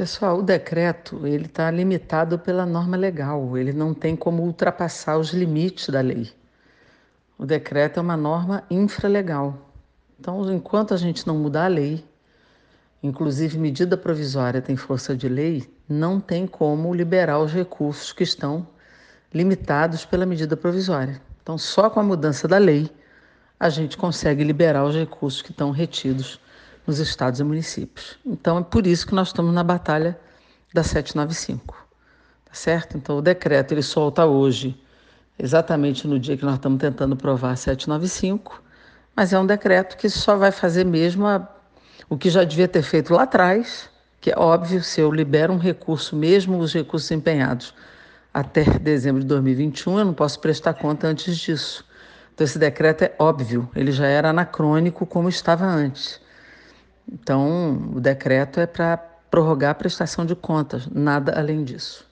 Pessoal, o decreto ele está limitado pela norma legal, ele não tem como ultrapassar os limites da lei. O decreto é uma norma infralegal. Então, enquanto a gente não mudar a lei, inclusive medida provisória tem força de lei, não tem como liberar os recursos que estão limitados pela medida provisória. Então, só com a mudança da lei a gente consegue liberar os recursos que estão retidos nos estados e municípios. Então, é por isso que nós estamos na batalha da 795. Tá certo? Então, o decreto ele solta hoje, exatamente no dia que nós estamos tentando provar a 795, mas é um decreto que só vai fazer mesmo a, o que já devia ter feito lá atrás, que é óbvio, se eu libero um recurso, mesmo os recursos empenhados até dezembro de 2021, eu não posso prestar conta antes disso. Então, esse decreto é óbvio, ele já era anacrônico como estava antes. Então, o decreto é para prorrogar a prestação de contas, nada além disso.